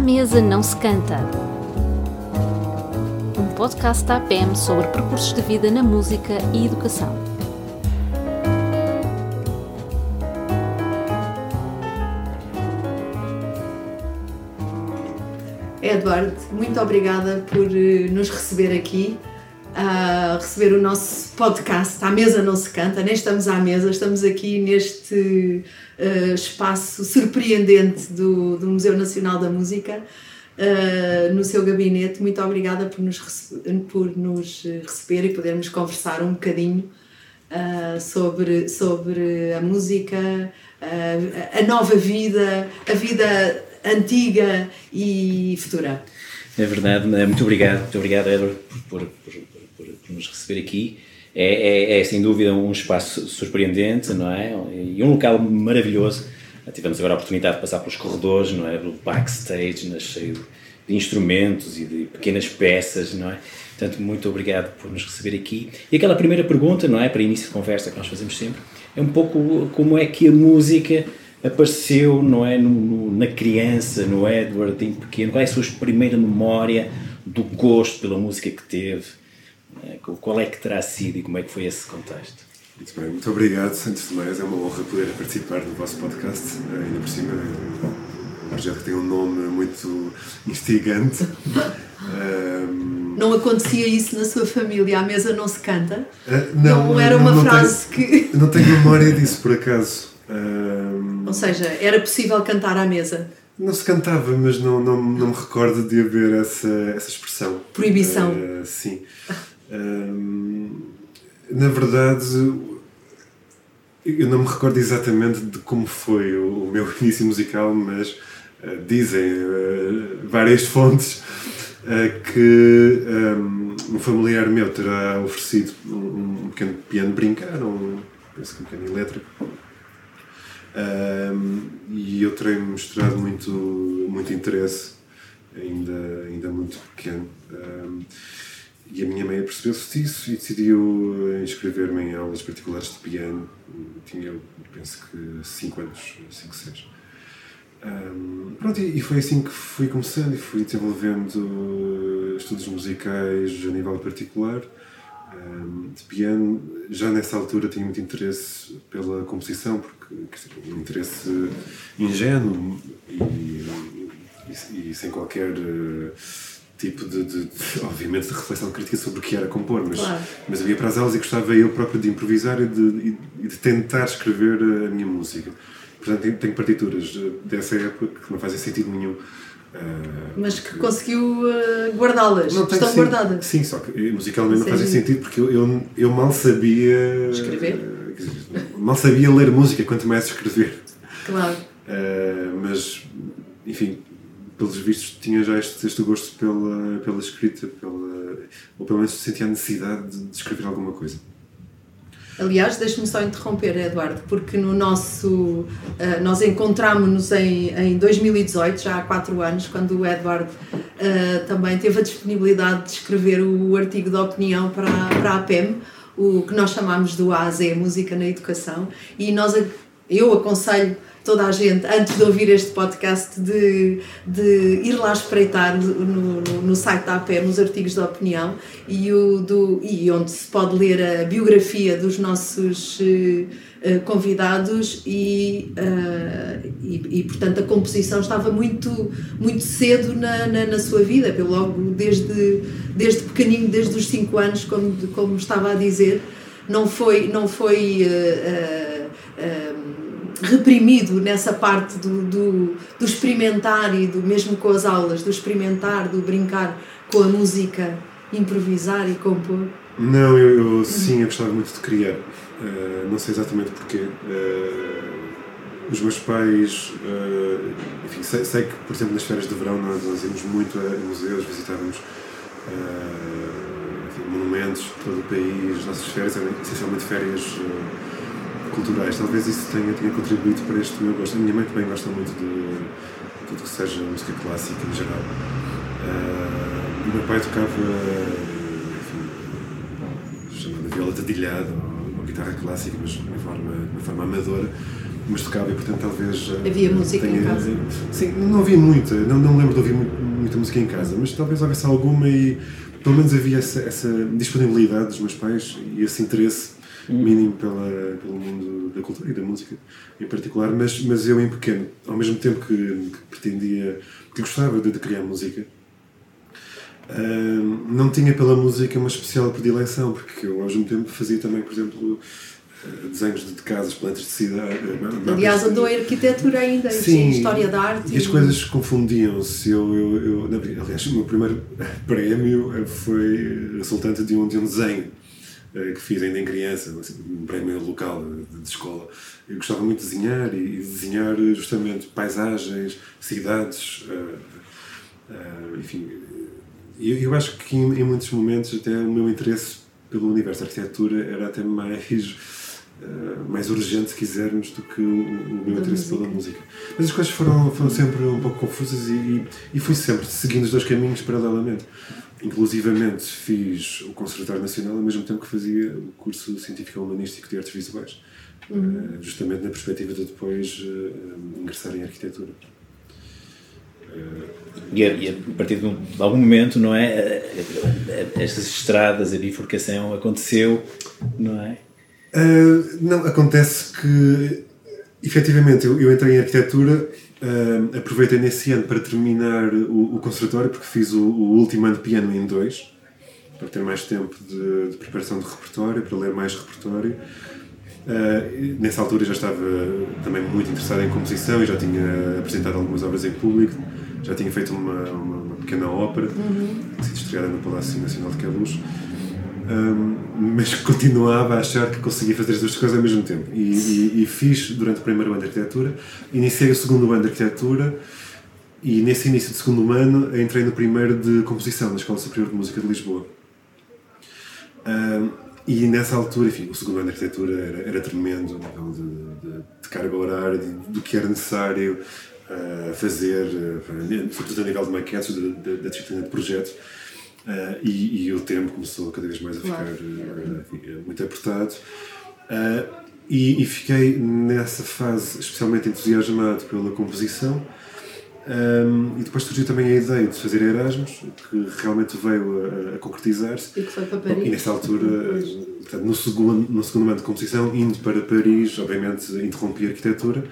À mesa não se canta. Um podcast da APM sobre percursos de vida na música e educação. Eduardo, muito obrigada por eh, nos receber aqui, a receber o nosso podcast. À mesa não se canta, nem estamos à mesa, estamos aqui neste uh, espaço surpreendente do, do Museu Nacional da Música, uh, no seu gabinete. Muito obrigada por nos, por nos receber e podermos conversar um bocadinho uh, sobre, sobre a música, a nova vida, a vida antiga e futura. É verdade, muito obrigado, muito obrigado Edward por, por, nos receber aqui. É, é, é, sem dúvida um espaço surpreendente, não é? E um local maravilhoso. Tivemos agora a oportunidade de passar pelos corredores, não é? Do backstage, cheio de instrumentos e de pequenas peças, não é? Portanto, muito obrigado por nos receber aqui. E aquela primeira pergunta, não é? Para início de conversa que nós fazemos sempre, é um pouco como é que a música apareceu, não é? No, no, na criança, no Edward, em pequeno. Qual é a sua primeira memória do gosto pela música que teve? É, qual é que terá sido e como é que foi esse contexto? Muito bem, muito obrigado. Antes de mais, é uma honra poder participar do vosso podcast. Eh, ainda por cima, é um projeto que tem um nome muito instigante. um... Não acontecia isso na sua família? A mesa não se canta? Uh, não, não era uma não frase tenho, que. Não tenho memória disso, por acaso. Um... Ou seja, era possível cantar à mesa? Não se cantava, mas não, não, não me recordo de haver essa, essa expressão. Proibição. Uh, sim na verdade, eu não me recordo exatamente de como foi o, o meu início musical, mas uh, dizem uh, várias fontes uh, que um, um, familiar meu terá oferecido um, um pequeno piano brincar, um, penso que um piano elétrico. E eu terei mostrado muito, muito interesse, ainda, ainda muito pequeno. E a minha mãe percebeu-se disso e decidiu eh, inscrever-me em aulas particulares de piano. Tinha, penso que, 5 anos, 5, 6. Um, pronto, e foi assim que fui começando e fui desenvolvendo estudos musicais a nível particular. Um, de piano, já nessa altura tinha muito interesse pela composição, porque dizer, um interesse ingênuo e, e, e sem qualquer. Uh, tipo de, de, de, obviamente, de reflexão crítica sobre o que era compor, mas, claro. mas havia para as aulas e gostava eu próprio de improvisar e de, e de tentar escrever a minha música. Portanto, tenho partituras dessa época que não fazem sentido nenhum. Uh, mas que, conseguiu uh, guardá-las, estão sim, guardadas. Sim, só que musicalmente não fazem sentido porque eu, eu, eu mal sabia. Escrever? Uh, mal sabia ler música, quanto mais escrever. Claro. mas, enfim, pelos vistos, tinha já este, este gosto pela, pela escrita, pela, ou pelo menos sentia a necessidade de, de escrever alguma coisa. Aliás, deixe-me só interromper, Eduardo, porque no nosso. Uh, nós encontramos-nos em, em 2018, já há quatro anos, quando o Eduardo uh, também teve a disponibilidade de escrever o artigo de opinião para, para a APEM, o que nós chamamos do AZ, Música na Educação, e nós, eu aconselho toda a gente, antes de ouvir este podcast, de, de ir lá espreitar no, no, no site da APEM os artigos de opinião e, o do, e onde se pode ler a biografia dos nossos uh, convidados e, uh, e, e, portanto, a composição estava muito, muito cedo na, na, na, sua vida, logo desde, desde pequenino, desde os 5 anos, como, como estava a dizer, não foi, não foi uh, reprimido nessa parte do, do, do, experimentar e do mesmo com as aulas, do experimentar, do brincar com a música, improvisar e compor? Não, eu, eu sim, eu gostava muito de criar. Uh, não sei exatamente porquê. Uh, os meus pais, uh, enfim, sei, sei, que, por exemplo, nas férias de verão nós, nós íamos muito a museus, visitávamos enfim, monumentos de todo o país. As nossas férias eram essencialmente férias culturais. Talvez isso tenha, tenha contribuído para este meu gosto. A minha mãe também gosta muito de tudo que seja música clássica em geral. Uh, o meu pai tocava, enfim, chamada viola dedilhada ou, ou guitarra clássica, mas de uma forma, de uma forma amadora. mas tocava e portanto talvez. Havia música tenha, em casa? Sim, não havia muita, não, não lembro de ouvir muita música em casa, mas talvez houvesse alguma e pelo menos havia essa, essa disponibilidade dos meus pais e esse interesse. Mínimo pela, pelo mundo da cultura e da música em particular, mas, mas eu em pequeno, ao mesmo tempo que, que pretendia, que gostava de, de criar música, uh, não tinha pela música uma especial predileção, porque eu ao mesmo tempo fazia também, por exemplo, eh, desenhos de casas, plantas de cidade. Eh, Aliás, andou em arquitetura ainda, Sim, história da arte. E as coisas confundiam-se. Eu, eu, eu, aliás, o meu primeiro prémio foi resultante de um, de um desenho eh, que fiz ainda em criança, assim, um prémio local de, escola. Eu gostava muito de desenhar e, desenhar justamente paisagens, cidades, uh, uh, enfim. Eu, eu acho que em, muitos momentos até o meu interesse pelo universo da arquitetura era até mais mais urgente, se quisermos, do que o, o meu interesse pela música. Mas as coisas foram, foram sempre um pouco confusas e, e, fui sempre seguindo os dois caminhos paralelamente. Inclusivamente fiz o Conservatório Nacional ao mesmo tempo que fazia o curso Científico Humanístico de Artes Visuais, uhum. uh, justamente na perspectiva de depois uh, ingressar em Arquitetura. E a, e a, partir de, de, algum momento, não é? Estas estradas, a bifurcação aconteceu, não é? Uh, não, acontece que efetivamente eu, eu entrei em arquitetura, uh, aproveitei nesse ano para terminar o, o conservatório, porque fiz o, o, último ano de piano em dois, para ter mais tempo de, de preparação de repertório, para ler mais repertório. Uh, nessa altura já estava também muito interessado em composição e já tinha apresentado algumas obras em público, já tinha feito uma, uma, uma pequena ópera, uhum. sido estreada no Palácio Nacional de Queluz um, mas continuava a achar que conseguia fazer as duas coisas ao mesmo tempo. E, e, e, fiz durante o primeiro ano de arquitetura, iniciei o segundo ano de arquitetura e nesse início do segundo ano entrei no primeiro de composição na Escola Superior de Música de Lisboa. Um, e nessa altura, enfim, o segundo ano de arquitetura era, era tremendo, nível de, de, de, carga horária, do que era necessário uh, fazer, uh, sobretudo a nível de maquetes, da disciplina de projetos. Uh, e, e, o tempo começou cada vez mais a ficar uh, muito apertado. Uh, e, e, fiquei nessa fase especialmente entusiasmado pela composição. Um, e depois surgiu também a ideia de fazer Erasmus, que realmente veio a, a concretizar-se. E que foi para Paris. E nessa altura, portanto, no, segundo, no segundo ano de composição, indo para Paris, obviamente interrompi a arquitetura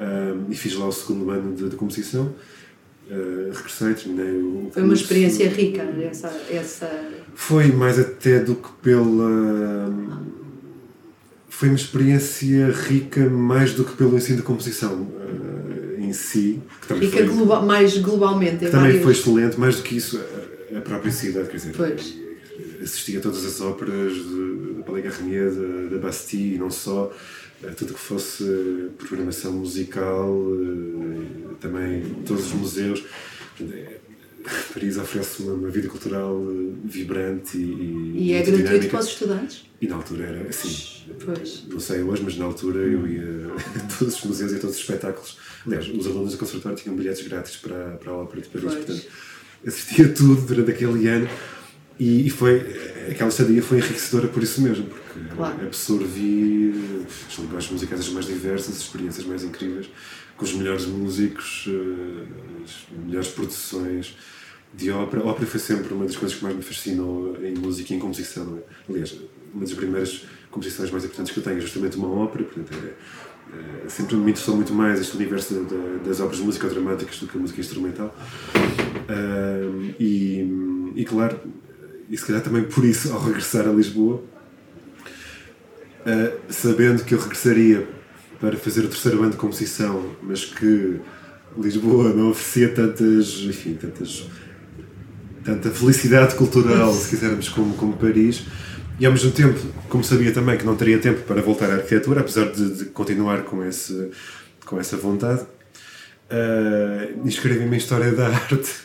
um, e fiz lá o segundo ano de, de composição. Uh, regressei, terminei o. Foi uma experiência rica, essa, essa. Foi mais até do que pela. Foi uma experiência rica mais do que pelo ensino de composição uh, em si. Que também rica foi, global, mais globalmente. também vários... foi excelente, mais do que isso, a, a própria cidade, quer dizer. Pois. Assisti a todas as óperas da Palais Garnier, da, da Bastille e não só tudo que fosse programação musical, eh, também todos os museus. É, Paris oferece uma, vida cultural eh, vibrante e. E é gratuito dinâmica. para os estudantes? E na altura era assim. Pois. Não sei hoje, mas na altura eu ia a todos os museus e a todos os espetáculos. Aliás, os alunos do conservatório tinham bilhetes grátis para, para a Ópera de Paris, pois. portanto assistia tudo durante aquele ano e, e foi. Aquela estadia foi enriquecedora por isso mesmo, claro. absorvi as linguagens musicais as mais diversas, as experiências mais incríveis, com os melhores músicos, eh, as melhores produções de ópera. A ópera foi sempre uma das coisas que mais me fascinou em música e em composição. É? Aliás, uma das primeiras composições mais importantes que eu tenho é justamente uma ópera, portanto, é, é, sempre me interessou muito mais este universo da, das óperas musicodramáticas do que a música instrumental. e, e, claro, e se calhar também por isso, ao regressar a Lisboa, uh, sabendo que eu regressaria para fazer o terceiro ano de composição, mas que Lisboa não oferecia tantas, enfim, tantas, tanta felicidade cultural, se quisermos, como, como Paris, e ao mesmo tempo, como sabia também que não teria tempo para voltar à arquitetura, apesar de, de continuar com, esse, com essa vontade, uh, inscrevi-me em História da Arte, pois,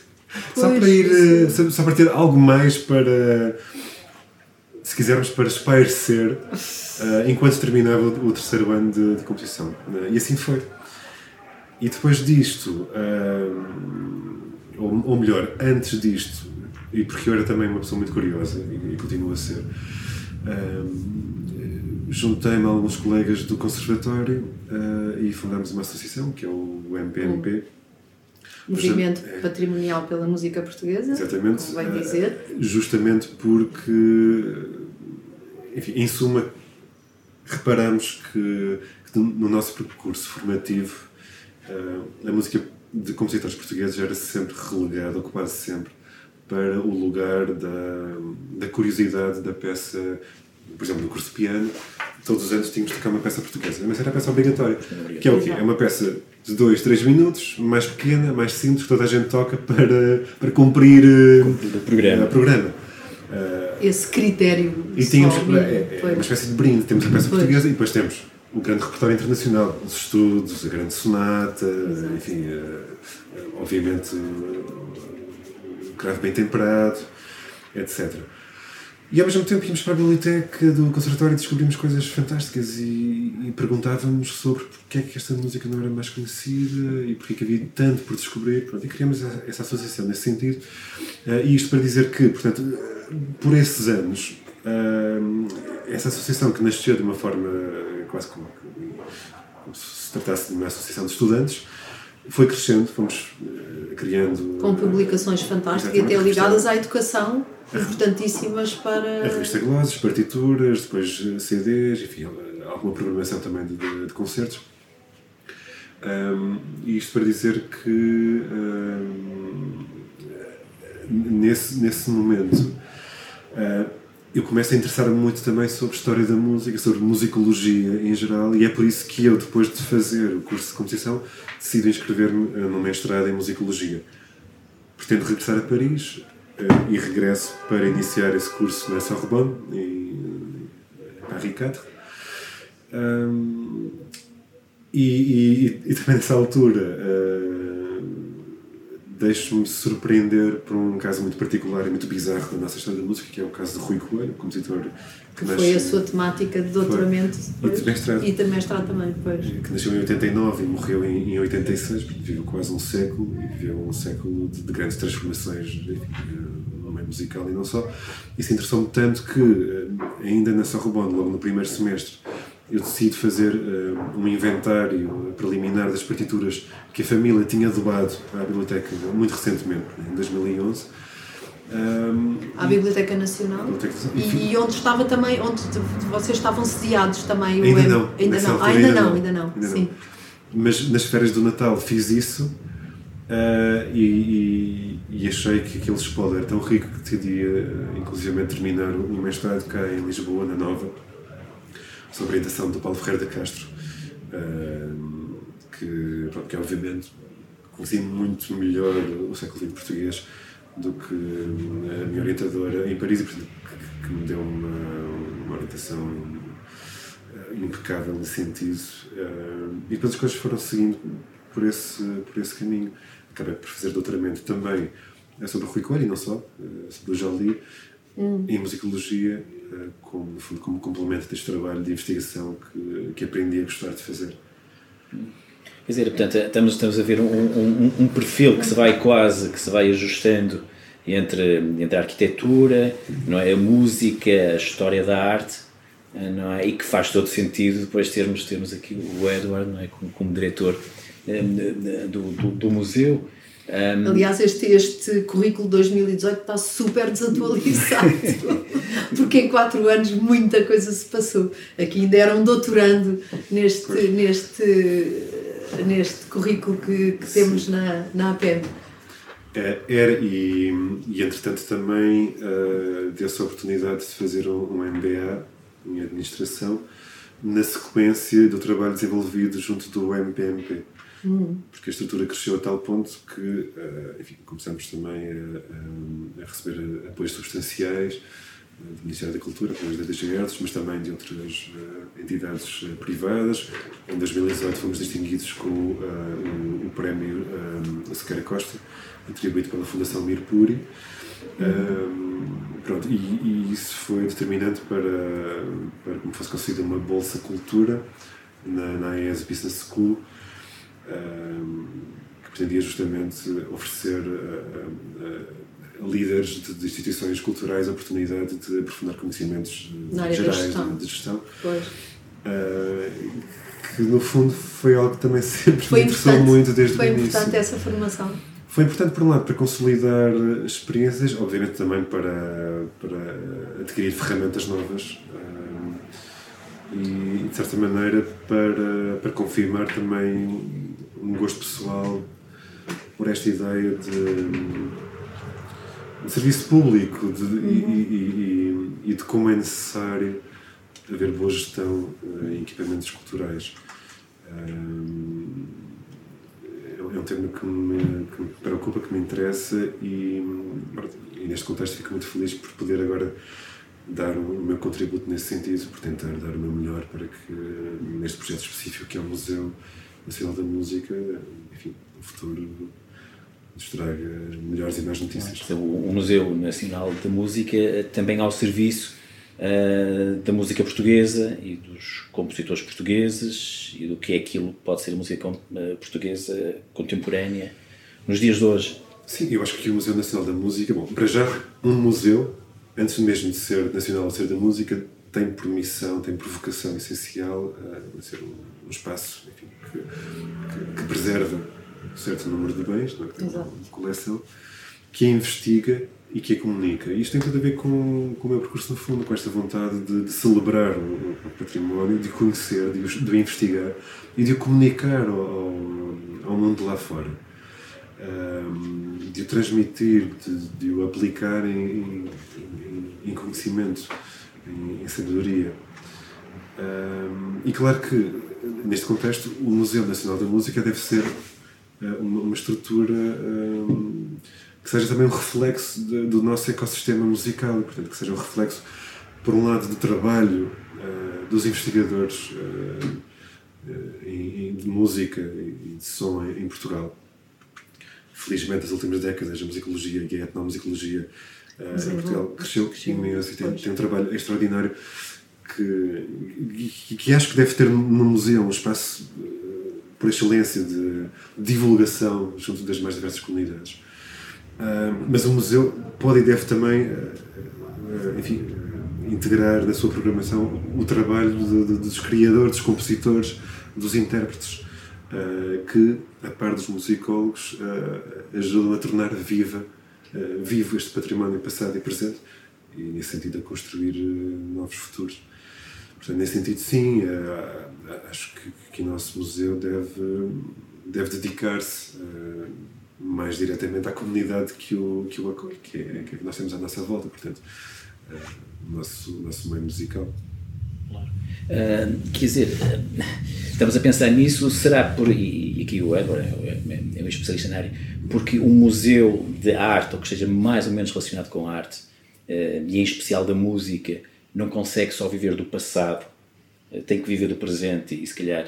só para ir, só, só para ter algo mais para se quisermos, para espairecer uh, enquanto terminava o, terceiro ano de, de competição. Uh, e assim foi. E depois disto, uh, ou, ou, melhor, antes disto, e porque eu era também uma pessoa muito curiosa e, e continuo a ser, juntei-me a alguns colegas do conservatório e fundámos uma associação que é o MPMP. Movimento é, Patrimonial pela Música Portuguesa. Exatamente. Vai dizer. Justamente porque, enfim, em suma, reparamos que, que no nosso percurso formativo uh, a música de compositores portugueses era sempre relegada, ou quase sempre, para o lugar da, da curiosidade da peça por exemplo, no curso de piano, todos os anos tínhamos de tocar uma peça portuguesa, mas era a peça obrigatória. Que é o quê? É uma peça de 2, 3 minutos, mais pequena, mais simples, que toda a gente toca para, para cumprir, cumprir o programa. Uh, programa. Uh, Esse critério. E tínhamos é, é uma espécie de brinde. Temos a peça portuguesa e depois temos o grande repertório internacional, os estudos, a grande sonata, Exato. enfim, uh, obviamente, o cravo bem temperado, etc. E ao mesmo tempo íamos para a biblioteca do conservatório e descobrimos coisas fantásticas e, e perguntávamos sobre porque é que esta música não era mais conhecida e porque é que havia tanto por descobrir. Pronto, e criamos essa associação nesse sentido. Uh, e isto para dizer que, portanto, por esses anos, uh, essa associação que nasceu de uma forma quase como, como se tratasse de uma associação de estudantes, foi crescendo, fomos uh, criando. Com publicações fantásticas e até ligadas à educação importantíssimas para. A revista Glosses, partituras, depois CDs, enfim, alguma programação também de, de, de concertos. Um, isto para dizer que um, nesse, nesse momento eu começo a interessar-me muito também sobre história da música, sobre musicologia em geral, e é por isso que eu, depois de fazer o curso de composição, decido inscrever-me eh, no mestrado em musicologia. Pretendo regressar a Paris, uh, e regresso para iniciar esse curso na Sorbonne, em Paris 4. Um, e, e, e, também nessa altura deixo-me surpreender por um caso muito particular e muito bizarro da nossa história da música, que é o caso de Rui Coelho, compositor que, que foi a sua temática de doutoramento foi, e de mestrado. E de mestrado também, pois. Que nasceu em 89 e morreu em, em 86, viveu quase um século e viveu um século de, de grandes transformações enfim, no meio musical e não só. Isso interessou-me tanto que, eh, ainda na Sorbonne, logo no primeiro semestre, eu decido fazer uh, um inventário preliminar das partituras que a família tinha doado à biblioteca muito recentemente, em 2011 um, à Biblioteca Nacional. Biblioteca... E, e, onde estava também, onde vocês estavam sediados também. Ainda o... não. Ainda não. Ah, ainda, não, ainda não, ainda Sim. Não. Mas nas férias do Natal fiz isso uh, e, e, e, achei que aquele spoiler tão rico que decidi, uh, inclusive, terminar um mestrado cá em Lisboa, na Nova, sobre a orientação do Paulo Ferreira da Castro, uh, que, pronto, que obviamente conheci muito melhor o século XX português do que a minha orientadora em Paris, que, que me deu uma, uma orientação eh, impecável nesse sentido. Eh, e depois as coisas foram seguindo por esse, por esse caminho. Acabei por fazer doutoramento também sobre Rui Coelho, e não só, sobre o Jolie, hum. em musicologia, como, no fundo, como complemento deste trabalho de investigação que, que aprendi a gostar de fazer. Quer dizer, portanto, estamos, estamos a ver um, um, um, perfil que se vai quase, que se vai ajustando entre, entre a arquitetura, não é? a música, a história da arte, não é? e que faz todo sentido depois termos, termos aqui o Edward não é? como, como diretor eh, do, do, do museu. Um, Aliás, este, este currículo 2018 está super desatualizado, porque em quatro anos muita coisa se passou. Aqui ainda era um doutorando neste, neste neste currículo que, que temos na, na APEM. É, era, e, e entretanto também uh, deu-se a oportunidade de fazer um, um MBA em administração na sequência do trabalho desenvolvido junto do MPMP. Hum. Porque a estrutura cresceu a tal ponto que uh, enfim, começamos também a, a, receber apoios substanciais do Ministério da Cultura, através da DGERDS, mas também de outras uh, entidades uh, privadas. Em 2018 fomos distinguidos com uh, o, o, prémio uh, Sequeira Costa, atribuído pela Fundação Mirpuri. pronto, e, e, isso foi determinante para, para que me fosse concedida uma Bolsa Cultura na, na AES Business School, que pretendia justamente oferecer líderes de, de, instituições culturais a oportunidade de aprofundar conhecimentos gerais gestão. de, de gestão. Pois. Uh, que no fundo foi algo que também sempre foi me interessou muito desde o início. Foi importante essa formação. Foi importante, por um lado, para consolidar experiências, obviamente também para, para adquirir ferramentas novas uh, e, de certa maneira, para, para confirmar também um gosto pessoal por esta ideia de, de serviço público de, uhum. e, e, e, de como é necessário haver boa gestão em equipamentos culturais. É um tema que me, que me preocupa, que me interessa e, e, neste contexto fico muito feliz por poder agora dar o meu contributo nesse sentido, por tentar dar o meu melhor para que neste projeto específico que é o Museu Nacional da Música, enfim, no futuro nos traga melhores e mais notícias. O Museu Nacional da Música também ao serviço uh, da música portuguesa e dos compositores portugueses e do que é aquilo que pode ser a música eh, portuguesa contemporânea nos dias de hoje. Sim, eu acho que o Museu Nacional da Música, bom, para já, um museu, antes mesmo de ser nacional ou ser da música, tem por missão, tem por vocação essencial a ser um, espaço enfim, que, que, que, preserva um certo número de bens, não é? tem uma coleção, que investiga e que a comunica. E isto tem tudo a ver com, com o meu percurso no fundo, com esta vontade de, de celebrar o, o, património, de conhecer, de, de investigar e de o comunicar ao, ao, ao mundo lá fora. Um, de o transmitir, de, de o aplicar em, em, em conhecimento, em, em sabedoria. Um, e claro que, neste contexto, o Museu Nacional da Música deve ser uh, uma, uma, estrutura. Um, que seja também um reflexo de, do nosso ecossistema musical, portanto, que seja um reflexo, por um lado, do trabalho uh, dos investigadores uh, em, de música e de som em, em, Portugal. Felizmente, nas últimas décadas, a musicologia e a etnomusicologia uh, em Portugal cresceu imenso e tem, tem um trabalho extraordinário que, que acho que deve ter no museu um espaço por excelência de divulgação junto das mais diversas comunidades. Uh, mas o museu pode e deve também, uh, enfim, integrar na sua programação o trabalho de, de, dos criadores, dos compositores, dos intérpretes, que, a par dos musicólogos, ajudam a tornar viva, vivo este património passado e presente e, nesse sentido, a construir novos futuros. Portanto, nesse sentido, sim, acho que, que o nosso museu deve, deve dedicar-se mais diretamente à comunidade que o, que o acolhe, que é, que é nós temos à nossa volta, portanto, o nosso, nosso meio musical. Uh, quer dizer, uh, estamos a pensar nisso, será por. E, e aqui o Edward é, é, é um especialista na área, porque um museu de arte, ou que esteja mais ou menos relacionado com a arte, uh, e em especial da música, não consegue só viver do passado, tem que viver do presente e, se calhar,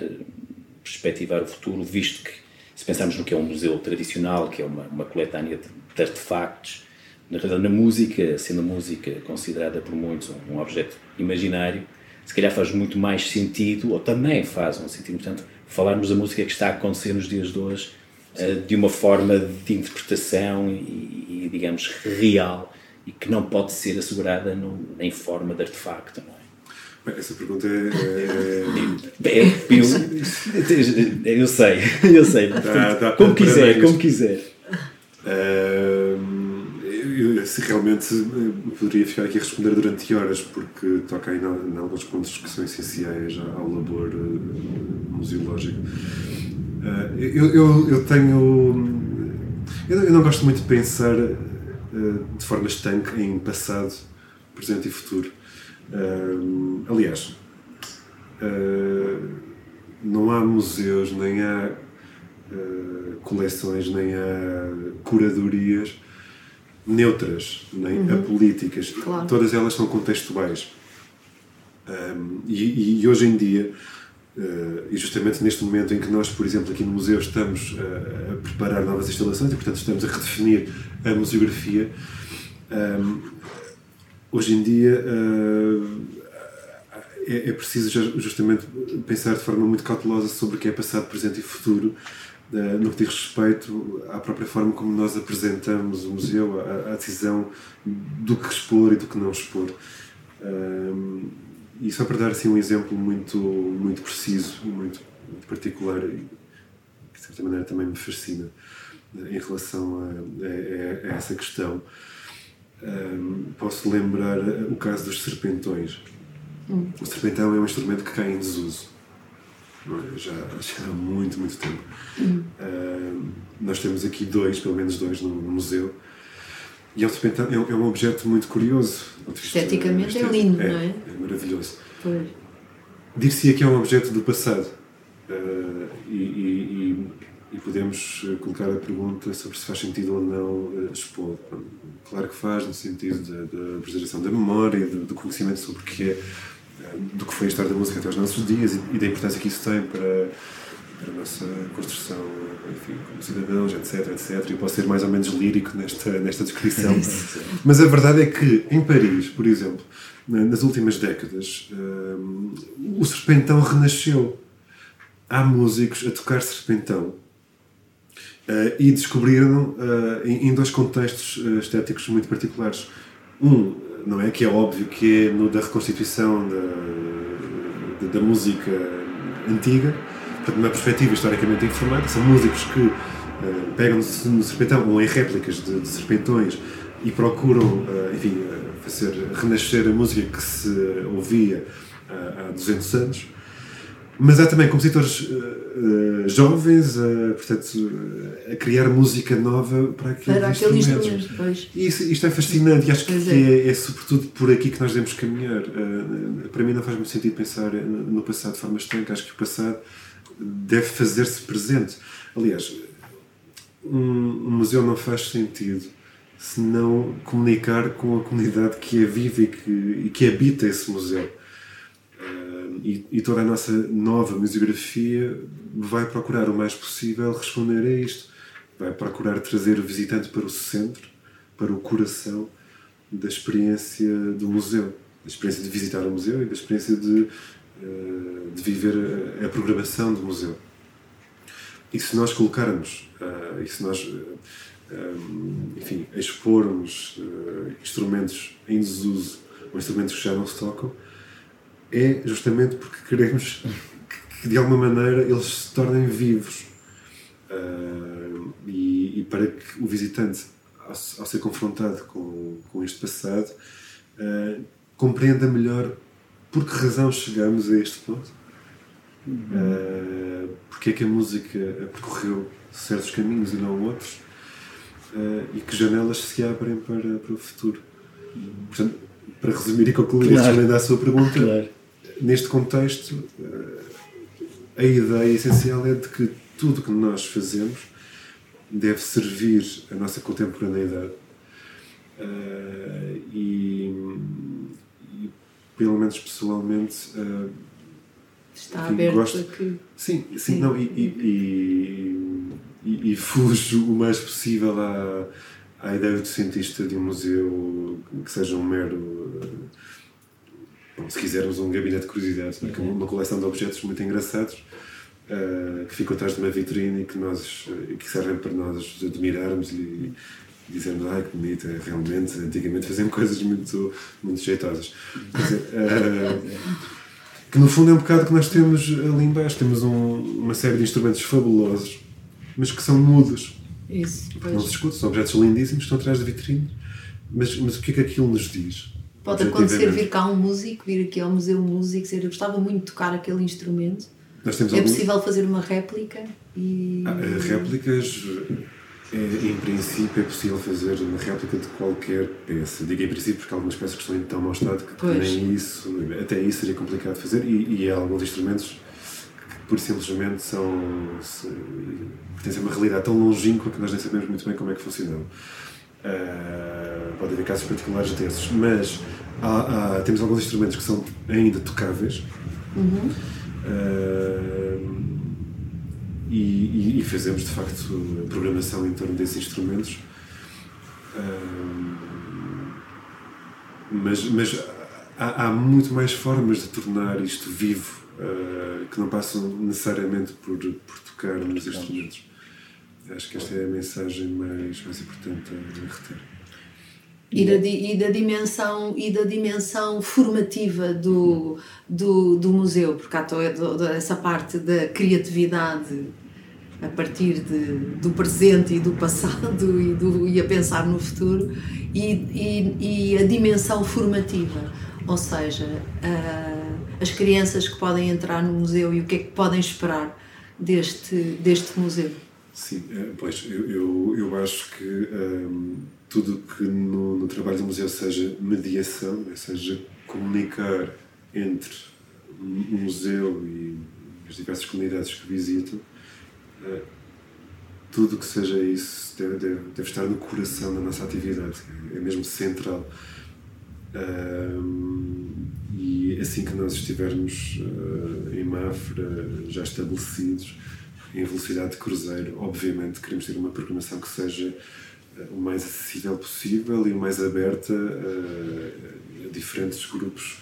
perspectivar o futuro, visto que se pensarmos no que é um museu tradicional, que é uma, uma coletânea de, de artefactos, na na música, sendo a música considerada por muitos um, um, objeto imaginário, se calhar faz muito mais sentido, ou também faz um sentido, portanto, falarmos da música que está a acontecer nos dias de hoje uh, de uma forma de interpretação e, e, digamos, real e que não pode ser assegurada no, em forma de artefacto, não é? Essa pergunta é. é, é eu, eu, sei, eu sei. Dá, dá como quiser, como quiser. Uh, se realmente poderia ficar aqui a responder durante horas, porque toca aí em alguns pontos que são essenciais ao labor uh, museológico. Uh, eu, eu, eu tenho. Eu, não gosto muito de pensar de forma estanque em passado, presente e futuro. Aliás, não há museus, nem há coleções, nem há curadorias neutras, nem uhum. apolíticas. Claro. Todas elas são contextuais. Um, e, e, hoje em dia, e justamente neste momento em que nós, por exemplo, aqui no museu estamos a preparar novas instalações e, portanto, estamos a redefinir a museografia. Um, hoje em dia uh, é, é, preciso justamente pensar de forma muito cautelosa sobre o que é passado, presente e futuro uh, no que diz respeito à própria forma como nós apresentamos o museu, à, à decisão do que expor e do que não expor. Um, e só para dar assim um exemplo muito, muito preciso, muito, particular, e que de certa maneira também me fascina em relação a, a, a essa questão, um, posso lembrar o caso dos serpentões. Hum. O serpentão é um instrumento que cai em desuso. Já, já, há muito, muito tempo. Um, nós temos aqui dois, pelo menos dois, no, no museu. E é um, é, um objeto muito curioso. Esteticamente é lindo, é, não é? É maravilhoso. Dir-se-ia que é um objeto do passado. Uh, e, e, e, podemos colocar a pergunta sobre se faz sentido ou não uh, expor. Claro que faz, no sentido da, preservação da memória, do, do, conhecimento sobre o que é, uh, do que foi a história da música até os nossos dias e, e da importância que isso tem para, para a nossa construção enfim, como cidadãos, etc, etc. Eu posso ser mais ou menos lírico nesta, nesta descrição. Mas a verdade é que, em Paris, por exemplo, nas últimas décadas, um, o serpentão renasceu. Há músicos a tocar serpentão uh, e descobriram uh, em, em, dois contextos uh, estéticos muito particulares. Um, não é que é óbvio que é no da reconstituição da, da, da música antiga, portanto, numa perspectiva historicamente informada, são músicos que pegam-se no serpentão ou em réplicas de, de serpentões e procuram, enfim, fazer renascer a música que se ouvia há 200 anos. Mas há também compositores uh, jovens uh, portanto, a criar música nova para aqueles para instrumentos. instrumento. Pois. E isso, isto é fascinante e acho pois que é. É, é. sobretudo por aqui que nós devemos caminhar. Uh, para mim não faz muito sentido pensar no passado de forma estanca. Acho que o passado deve fazer-se presente. Aliás, um, um museu não faz sentido se não comunicar com a comunidade que é viva e que, e que habita esse museu. E, toda a nossa nova museografia vai procurar o mais possível responder a isto. Vai procurar trazer o visitante para o centro, para o coração da experiência do museu, da experiência de visitar o museu e da experiência de, uh, de viver a, a, programação do museu. E se nós colocarmos, uh, e se nós enfim, expormos instrumentos em desuso ou instrumentos que já não se tocam, é justamente porque queremos que, de alguma maneira eles se tornem vivos. Uh, e, e, para que o visitante, ao, ao, ser confrontado com, com este passado, uh, compreenda melhor por que razão chegamos a este ponto. Uhum. porque é que a música percorreu certos caminhos e não outros uh, e que janelas se abrem para, para o futuro. Portanto, para resumir e concluir claro. respondendo à sua pergunta, claro. Neste contexto, uh, a ideia essencial é de que tudo que nós fazemos deve servir a nossa contemporaneidade. Uh, e, e, pelo menos pessoalmente uh, está enfim, aberto gosto, que sim, sim, sim. não e, e, e, e fujo o mais possível à, à ideia do cientista de um museu que seja um mero. Se quisermos, um gabinete de curiosidades, né? uma coleção de objetos muito engraçados uh, que ficam atrás de uma vitrine e que, nós, que servem para nós admirarmos e, dizermos, ai que bonito, é, realmente, antigamente faziam coisas muito, muito jeitosas. Dizer, uh, que no fundo é um bocado que nós temos ali embaixo. Temos um, uma série de instrumentos fabulosos mas que são mudos. Isso, pois. Não se escuta, são objetos lindíssimos, estão atrás da vitrine. Mas, mas o que é que aquilo nos diz? Pode acontecer vir cá um músico, vir aqui ao Museu Músico, dizer eu gostava muito de tocar aquele instrumento. é algum... possível fazer uma réplica e. Ah, réplicas, é, em princípio, é possível fazer uma réplica de qualquer peça. Digo em princípio porque algumas peças que estão em tão mau estado que pois. nem isso, até isso seria complicado de fazer. E, e há alguns instrumentos que, por simplesmente, são. Se, pertencem a uma realidade tão longínqua que nós nem sabemos muito bem como é que funcionam. Uh, pode haver casos particulares desses, mas há, há, temos alguns instrumentos que são ainda tocáveis uhum. uh, e, e, fazemos de facto a programação em torno desses instrumentos. Uh, mas, mas há, há, muito mais formas de tornar isto vivo que não passam necessariamente por, por tocar nos instrumentos. Acho que esta é a mensagem mais, mais importante a reter. E da, e da, dimensão e da dimensão formativa do, do, do museu, porque há toda essa parte da criatividade a partir de, do presente e do passado e, do, e a pensar no futuro e, e, e a dimensão formativa, ou seja, as crianças que podem entrar no museu e o que é que podem esperar deste, deste museu. Sim, eh, pois eu, eu, eu acho que um, tudo que no, no, trabalho do museu seja mediação, né, seja comunicar entre o museu e as diversas comunidades que visitam, uh, tudo que seja isso deve, deve, deve, estar no coração da nossa atividade, é mesmo central. Um, e assim que nós estivermos uh, em Mafra, já estabelecidos, em velocidade de cruzeiro, obviamente queremos ter uma programação que seja uh, o mais acessível possível e o mais aberta uh, a diferentes grupos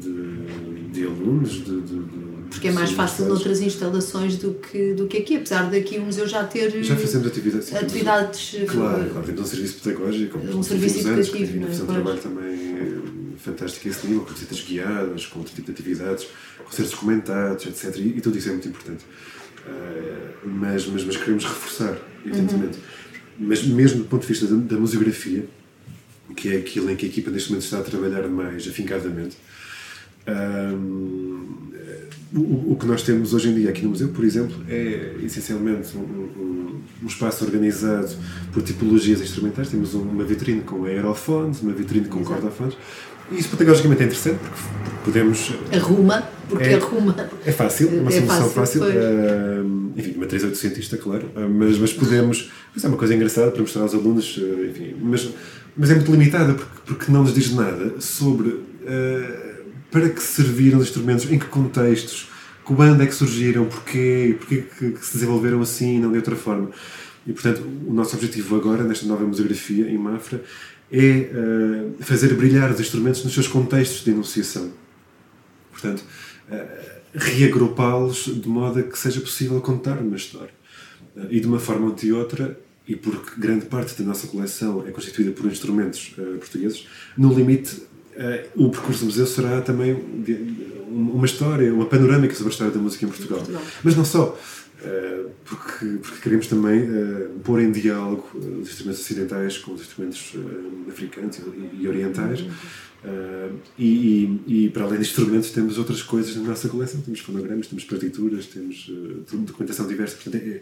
de, de, alunos. De, de, de Porque é mais fácil noutras instalações do que, do que aqui, apesar daqui o museu já ter. Já fazemos atividades. atividades claro, claro, temos um serviço pedagógico, um serviço educativo. Anos, é? um trabalho também fantástico a esse nível, com visitas guiadas, com outro tipo de atividades, concertos comentados, etc. E, e tudo isso é muito importante. Uh, mas, mas, mas queremos reforçar, evidentemente. Uhum. Mas mesmo do ponto de vista da, da museografia, que é aquilo em que a equipa neste momento está a trabalhar mais afincadamente, um, o, o, que nós temos hoje em dia aqui no museu, por exemplo, é essencialmente um, um, um espaço organizado por tipologias instrumentais. Temos uma vitrine com aerofones, uma vitrine com cordofones, isso pedagogicamente é interessante porque podemos. Arruma, porque é, arruma. É fácil, é uma é solução fácil. fácil uh, enfim, matriz oitocentista, claro, uh, mas, mas podemos. Mas é uma coisa engraçada para mostrar aos alunos, uh, enfim, mas, mas é muito limitada porque, porque não nos diz nada sobre para que serviram os instrumentos, em que contextos, quando é que surgiram, porquê, porquê que, que se desenvolveram assim e não de outra forma. E, portanto, o nosso objetivo agora, nesta nova museografia em Mafra, é uh, fazer brilhar os instrumentos nos seus contextos de enunciação. Portanto, uh, reagrupá-los de modo a que seja possível contar uma história. Uh, e de uma forma ou de outra, e porque grande parte da nossa coleção é constituída por instrumentos portugueses, no limite, o percurso do museu será também uma história, uma panorâmica sobre a história da música em Portugal. Portugal. Mas não só. Eh, porque, porque queremos também uh, pôr em diálogo uh, os instrumentos ocidentais com os instrumentos africanos e, e orientais. Uhum. E, e, e, para além de instrumentos, temos outras coisas na nossa coleção. Temos fonogramas, temos partituras, temos documentação diversa. Portanto, é,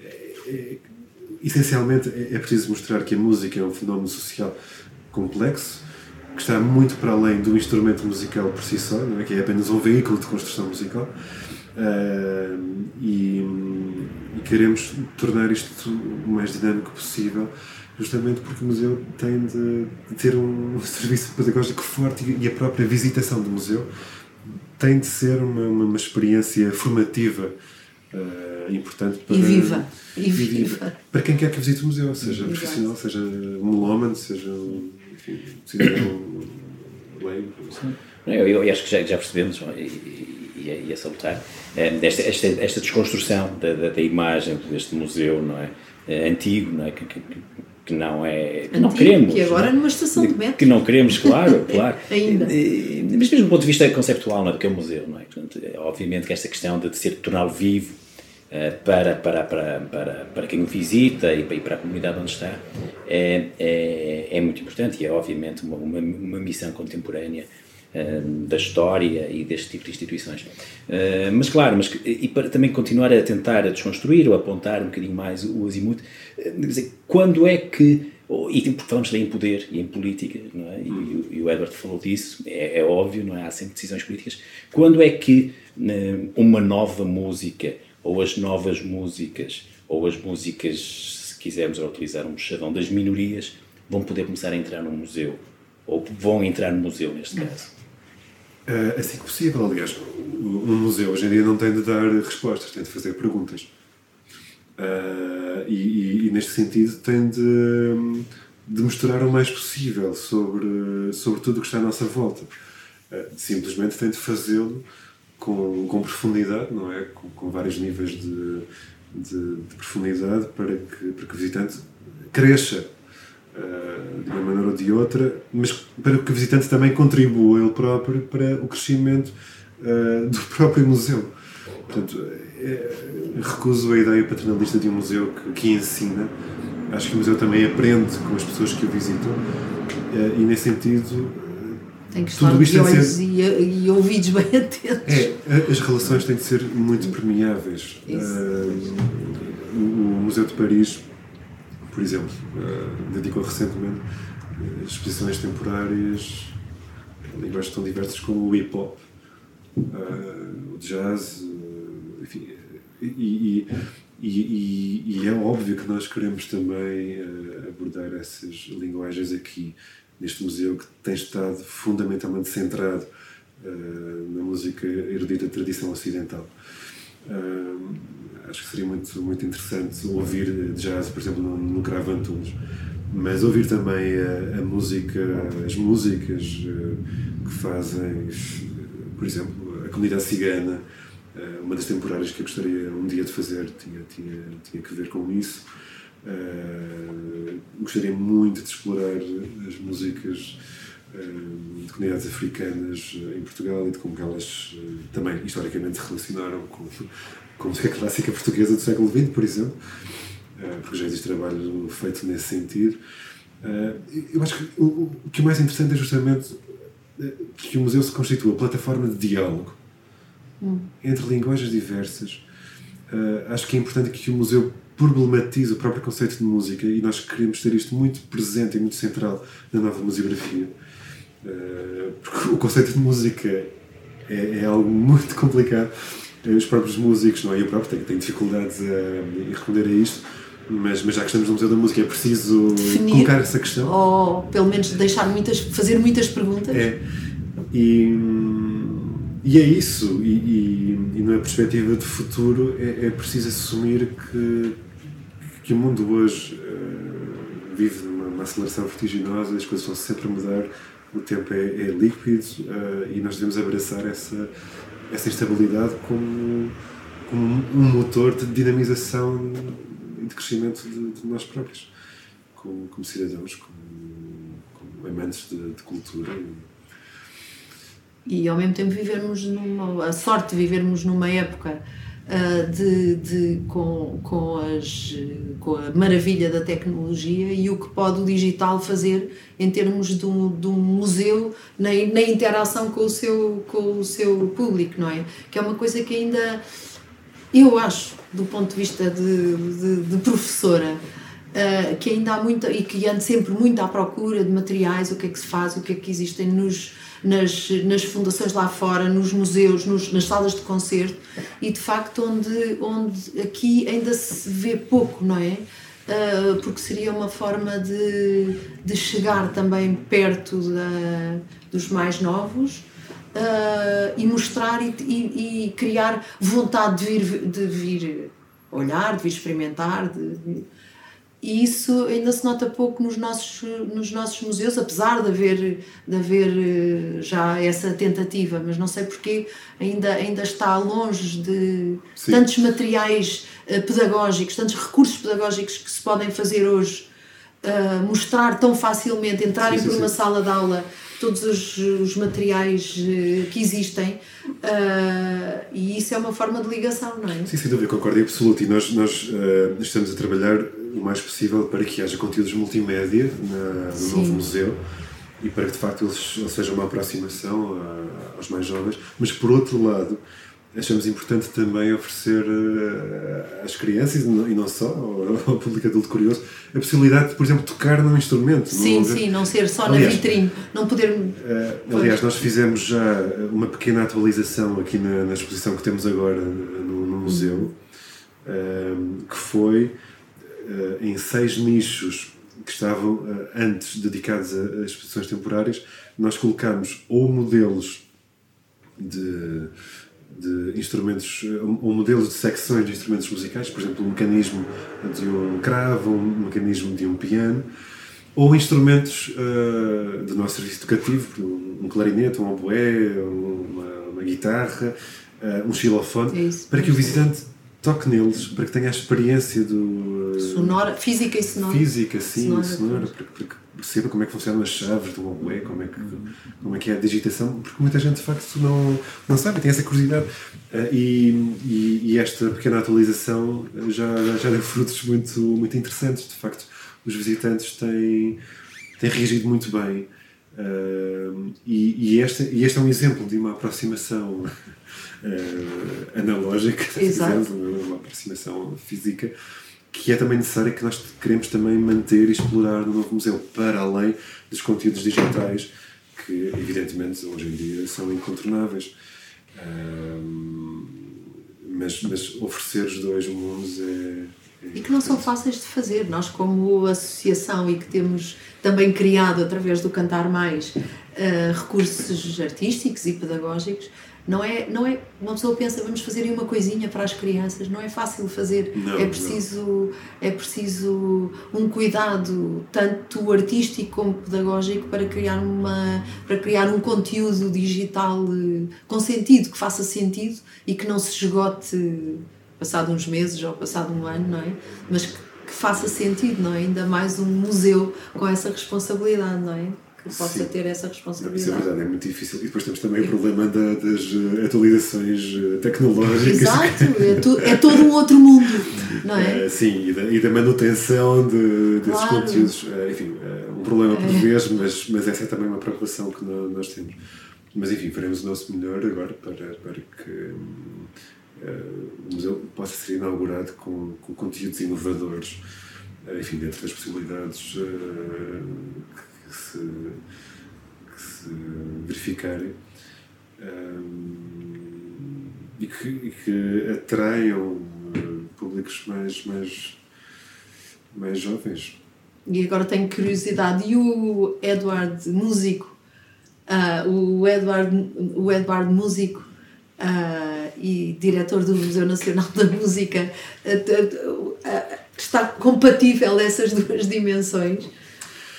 é, é, essencialmente, é, é preciso mostrar que a música é um fenómeno social complexo que está muito para além do instrumento musical por si só, não é? que é apenas um veículo de construção musical Uh, e, e, queremos tornar isto o mais dinâmico possível, justamente porque o museu tem de, de ter um, um, serviço pedagógico forte e, e, a própria visitação do museu tem de ser uma, uma, uma experiência formativa uh, importante para, e viva. E viva. para quem quer que visite o museu, seja Exato. profissional, seja melómano, seja Eu, eu, acho que já, já percebemos, e, e, e é salutar, eh, esta, esta, esta desconstrução da, da, da, imagem deste museu não é? Eh, antigo, não é? Que, que, que não é. Que Antigo, não queremos. Que agora é numa estação de metro. Que não queremos, claro, claro. Ainda. Mas mesmo do ponto de vista conceptual, não é? Do que é um museu, não é? Portanto, obviamente que esta questão de, de ser torná-lo vivo para, para, para, para, para quem o visita e para, e a comunidade onde está é, é, é muito importante e é, obviamente, uma, uma, uma missão contemporânea eh, da história e deste tipo de instituições. Uh, mas claro, mas, e para também continuar a tentar a desconstruir ou apontar um bocadinho mais o azimuth, uh, dizer, quando é que, e falamos em poder e em política, não é? e, e o Edward falou disso, é, é, óbvio, não é? há sempre decisões políticas, quando é que uh, uma nova música, ou as novas músicas, ou as músicas, se quisermos utilizar um chavão das minorias, vão poder começar a entrar no museu? Ou vão entrar no museu, neste caso? Uh, assim que possível, aliás. Um museu hoje em dia não tem de dar respostas, tem de fazer perguntas. Uh, e, e, e, neste sentido tem de, de, mostrar o mais possível sobre, sobre tudo o que está à nossa volta. Simplesmente tem de fazê-lo com, com profundidade, não é? Com, com vários níveis de, de, de profundidade para que, para que o visitante cresça uh, de uma maneira ou de outra, mas para que o visitante também contribua ele próprio para o crescimento uh, do próprio museu. Portanto, é, recuso a ideia paternalista de um museu que, que ensina. Acho que o museu também aprende com as pessoas que o visitam uh, e, nesse sentido, tem que estar de olhos ser... e, e, ouvidos bem atentos. É, as relações têm de ser muito permeáveis. Uh, o, o, Museu de Paris, por exemplo, uh, dedicou recentemente exposições temporárias em linguagens tão diversas como o hip hop, uh, o jazz, enfim. E, e, e, é óbvio que nós queremos também abordar essas linguagens aqui neste museu que tem estado fundamentalmente centrado uh, na música erudita de tradição ocidental. Uh, acho que seria muito, muito interessante ouvir jazz, por exemplo, no, no Antunes, mas ouvir também a, a música, as músicas uh, que fazem, por exemplo, a comunidade cigana. uma das temporárias que eu gostaria um dia de fazer tinha, tinha, tinha que ver com isso. Uh, gostaria muito de explorar as músicas uh, de comunidades africanas em Portugal e de como elas uh, também historicamente se relacionaram com, com a música clássica portuguesa do século XX, por exemplo, porque já existe trabalho feito nesse sentido. eu acho que o, o que é mais interessante é justamente que o museu se constitua plataforma de diálogo hum. entre linguagens diversas. acho que é importante que o museu problematiza o próprio conceito de música e nós queremos ter isto muito presente e muito central na nova museografia. Uh, porque o conceito de música é, é, algo muito complicado. Os próprios músicos, não é? Eu próprio tenho, tenho dificuldades a, em responder a isto, mas, mas já que estamos no Museu da Música é preciso Definir, colocar essa questão. Ou pelo menos deixar muitas, fazer muitas perguntas. É. E, e é isso. E, e, e na perspectiva de futuro é, é preciso assumir que que o mundo hoje uh, vive numa uma aceleração vertiginosa, as coisas estão sempre a mudar, o tempo é, é líquido uh, e nós devemos abraçar essa, essa instabilidade como, como um motor de dinamização e de crescimento de, de nós próprios, como, como cidadãos, como, como amantes de, de cultura. E, ao mesmo tempo vivermos numa. a sorte de vivermos numa época uh, de, de, com, com, as, com a maravilha da tecnologia e o que pode o digital fazer em termos de um, de um museu na, na interação com o, seu, com o seu público, não é? Que é uma coisa que ainda, eu acho, do ponto de vista de, de, de professora, Uh, que ainda há muita e que ando sempre muito à procura de materiais, o que é que se faz, o que é que existem nos, nas, nas fundações lá fora, nos museus, nos, nas salas de concerto e de facto onde, onde aqui ainda se vê pouco, não é? Uh, porque seria uma forma de, de chegar também perto da, dos mais novos uh, e mostrar e, e, e, criar vontade de vir, de vir olhar, de vir experimentar, de, de e isso ainda se nota pouco nos nossos, nos nossos museus, apesar de haver, de haver eh, já essa tentativa, mas não sei porque ainda, ainda está longe de Sim. tantos materiais eh, pedagógicos, tantos recursos pedagógicos que se podem fazer hoje, uh, mostrar tão facilmente, entrarem sim, sim, por uma sim. sala de aula todos os, os materiais que existem uh, e isso é uma forma de ligação, não é? Sim, sem dúvida, concordo em absoluto e nós, nós uh, estamos a trabalhar o mais possível para que haja conteúdos multimédia na, no novo museu e para que de facto eles, sejam uma aproximação a, aos mais jovens, mas por outro lado achamos importante também oferecer uh, às crianças e não só ao, ao, público adulto curioso a possibilidade de, por exemplo, tocar num instrumento. Sim, sim, não ser só aliás, na vitrine, não poder. Uh, aliás, nós fizemos já uma pequena atualização aqui na, na exposição que temos agora no, no museu, uh, que foi em seis nichos que estavam uh, antes dedicados a, a, exposições temporárias, nós colocamos ou modelos de, de instrumentos, ou modelos de secções de instrumentos musicais, por exemplo, um mecanismo de um cravo, um mecanismo de um piano, ou instrumentos uh, do nosso serviço educativo, um, clarinete, um oboé, uma, uma guitarra, uh, um xilofone, é para que o visitante toque neles, para que tenha a experiência do. Uh, Sonora, física e sonora. Física, sim, Sonora, sonora, para, que- para que perceba como é que funcionam as chaves do oboé, como é que, como é, que é a digitação, porque muita gente de facto não, não sabe, tem essa curiosidade. Ah, e, e, e esta pequena atualização já, já, já deu frutos muito, muito interessantes, de facto. Os visitantes têm, têm reagido muito bem. Ah, e, e, este, e este é um exemplo de uma aproximação ah, analógica, se quisermos, uma aproximação física, que é também necessária que nós queremos também manter e explorar no novo museu, para além dos conteúdos digitais, que evidentemente hoje em dia são incontornáveis. Ahm, mas, mas oferecer os dois mundos é. é E que não são fáceis de fazer. Nós, como associação e que temos também criado, através do Cantar Mais, eh, recursos artísticos e pedagógicos, não é, não é. Uma pessoa pensa, vamos fazer uma coisinha para as crianças, não é fácil fazer. Não, é, não. preciso, é preciso um cuidado, tanto artístico como pedagógico, para criar, uma, para criar um conteúdo digital eh, com sentido, que faça sentido e que não se esgote passado uns meses ou passado um ano, não é? Mas que, que faça sentido, não é? Ainda mais um museu com essa responsabilidade, não é? Que possa Sim. ter essa Não, Isso é responsabilidade. verdade, é muito difícil. E depois temos também o problema da- das eh, atualizações eh, tecnológicas. Exato, é, é todo um outro mundo, não é? Eh, sim, e da, e da manutenção de, desses Claro. conteúdos. Eh, enfim, eh, um problema por vez, mas, mas essa é também uma preocupação que nó- nós, temos. Mas enfim, faremos o nosso melhor agora para, para que o museu possa ser inaugurado com, com conteúdos inovadores, enfim, dentro das possibilidades que, se, que se verificarem. Hum, e que, e que atraiam eh, públicos mais, mais, mais jovens. E agora tenho curiosidade. E o Edward, músico, ah, o, Edward, o Edward, músico ah, e diretor do Museu Nacional da Música, t- ah, está compatível essas duas dimensões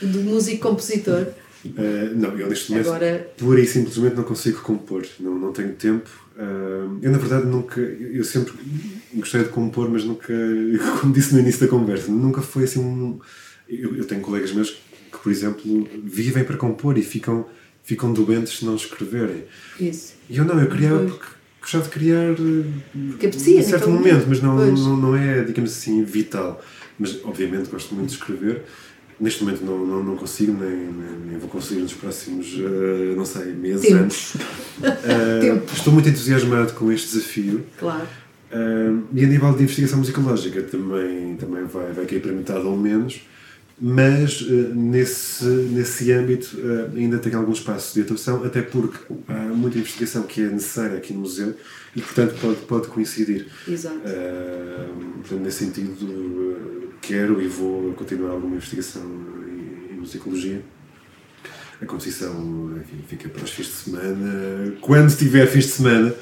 do músico-compositor? Eh, não, eu neste momento, Agora- pura e simplesmente não consigo compor, não, não tenho tempo. Eh, eu, na verdade, nunca. Eu sempre gostei de compor, mas nunca. Como disse no início da conversa, nunca foi assim um. Eu, eu tenho colegas meus que, por exemplo, vivem para compor e ficam, ficam doentes se não escreverem. Isso. E eu não, eu criava porque gostava de criar eh, Porque apetecia, em certo naquele momento, momento. mas não, Pois. não, não é, digamos assim, vital. Mas, obviamente, gosto muito de escrever. Neste momento não, não, não consigo, nem, nem, nem vou conseguir nos próximos, eh, não sei, meses, Tempos. anos. Tempo. estou muito entusiasmado com este desafio. Claro. Eh, e a nível de investigação musicológica também, também vai, vai cair para metade ou menos, mas eh, nesse, nesse âmbito eh, ainda tem algum espaço de atuação, até porque há muita investigação que é necessária aqui no museu e, portanto, pode, pode coincidir. Exato. Eh, portanto, nesse sentido, quero e vou continuar alguma investigação em, em musicologia. A enfim, fica para os fins de semana, quando tiver fins de semana,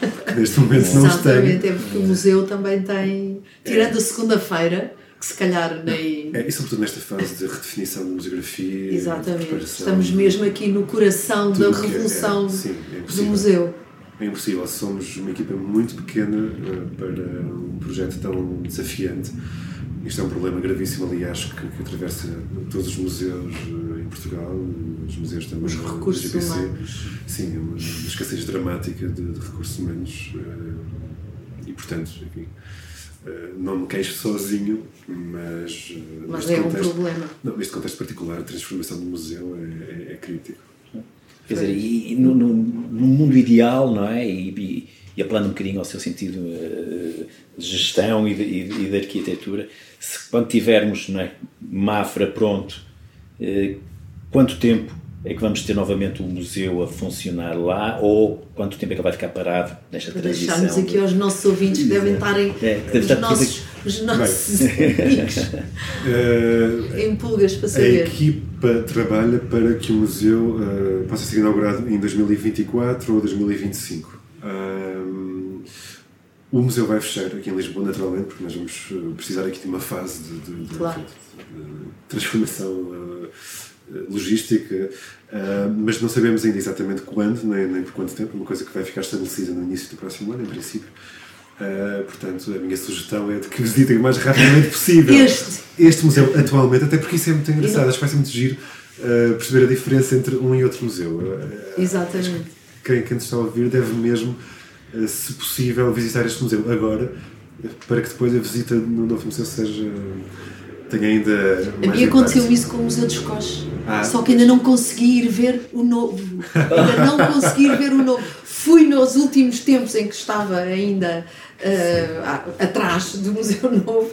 porque neste momento não os tenho. Exatamente, é porque o museu também tem, tirando a segunda-feira, que se calhar nem. É, e sobretudo nesta fase de redefinição da museografia. Exatamente. Estamos mesmo aqui no coração da que é- revolução é, sim, é do museu. É impossível, somos uma equipa muito pequena eh, para um projeto tão desafiante. Isto é um problema gravíssimo, aliás, que, que atravessa todos os museus eh, em Portugal, os museus também. Os recursos GPC. humanos. Sim, é uma, escassez dramática de, de recursos humanos eh, e, portanto, enfim, não me queixo sozinho, mas. eh, Mas é um contexto- problema. Não, neste contexto particular, a transformação do museu é, é, é crítico. Quer dizer, e, e no, no, no mundo ideal, não é? E, e, e apelando um bocadinho ao seu sentido eh, de gestão e de, e de- arquitetura, se quando tivermos não é, Mafra pronto, eh, quanto tempo é que vamos ter novamente o museu a funcionar lá ou quanto tempo é que ele vai ficar parado nesta Para transição? deixarmos aqui aos nossos ouvintes que devem estar em. É, deve os estar nossos, os nossos amigos Eh, em pulgas para A saber. equipa trabalha para que o museu eh, possa ser inaugurado em 2024 ou 2025. Ahm, o museu vai fechar aqui em Lisboa, naturalmente, porque nós vamos eh, precisar aqui de uma fase de, de- de- Claro. de transformação eh, logística, ah, mas não sabemos ainda exatamente quando, nem, nem por quanto tempo, uma coisa que vai ficar estabelecida no início do próximo ano, em princípio. Uh, portanto, a minha sugestão é de que visitem o mais rapidamente possível Este. este museu atualmente, até porque isso é muito engraçado, acho que vai ser muito giro uh, perceber a diferença entre um e outro museu. Uh, Exatamente. Quem, quem está a ouvir deve mesmo, se possível, visitar este museu agora, para que depois a visita no novo museu seja. Tenha ainda. A mim aconteceu isso com o Museu dos Coches. Ah. Só que ainda não consegui ir ver o novo. Ainda não consegui ir ver o novo. Fui nos últimos tempos em que estava ainda a- atrás do Museu Novo,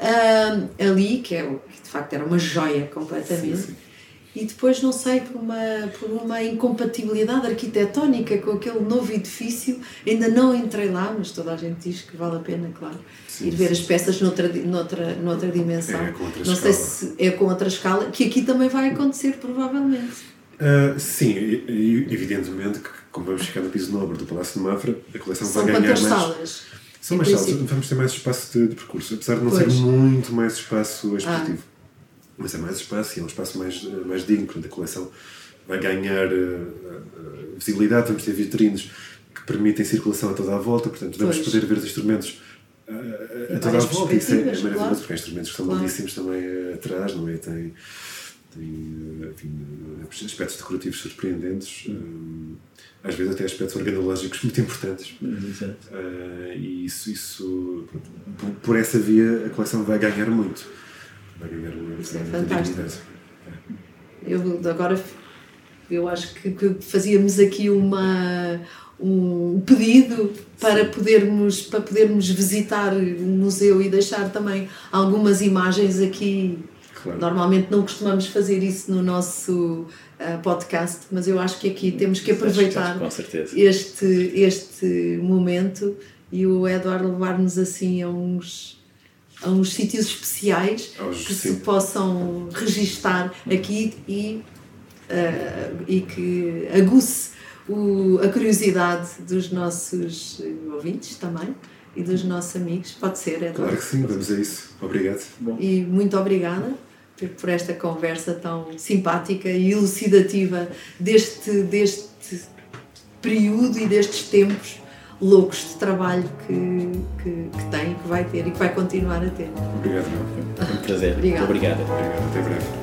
ah, ali, que, é, que de facto era uma joia completamente. Sim, sim. E depois, não sei, por uma, por uma incompatibilidade arquitetónica com aquele novo edifício, ainda não entrei lá, mas toda a gente diz que vale a pena, claro, Sim, ir ver as peças noutra, noutra, noutra dimensão. É, com outra não sei escala. se é com outra escala, que aqui também vai acontecer, provavelmente. Uh, sim, e- evidentemente que, como vamos ficar no piso nobre do Palácio de Mafra, a coleção São vai ganhar mais. salas? São mais salas, princípio. vamos ter mais espaço de, de percurso, apesar de não Pois. Ah. ser muito mais espaço expositivo. Mas é mais espaço e é um espaço mais, eh, mais digno, portanto a coleção vai ganhar eh, eh, visibilidade, vamos ter vitrines que permitem circulação a toda a volta, portanto vamos Pois. poder ver os instrumentos a Em toda a volta. Isso é, é maravilhoso, claro. porque há instrumentos que são Claro. belíssimos também atrás, não é? Tem, tem enfim, aspectos decorativos surpreendentes, eh, às vezes até aspectos organológicos muito importantes. Exato. Uh, e isso, isso pronto, por, por essa via, a coleção vai ganhar muito. É fantástico. Eu agora eu acho que, que fazíamos aqui uma um pedido para podermos para podermos visitar o museu e deixar também algumas imagens aqui. Claro. Normalmente não costumamos fazer isso no nosso ah, podcast, mas eu acho que aqui temos que aproveitar este, este momento e o Eduardo levar-nos assim a uns, a uns sítios especiais Aos- que se sim. possam registar aqui e, ah, e que aguce o- a curiosidade dos nossos ouvintes também e dos nossos amigos. Pode ser, Eduardo. Claro que sim, vamos a isso. Obrigado. E muito obrigada por- por esta conversa tão simpática e elucidativa deste, deste período e destes tempos loucos de trabalho que, que, que tem, que vai ter e que vai continuar a ter. Obrigado, meu. Foi um prazer. Obrigada. Muito obrigado. Obrigado. Até breve.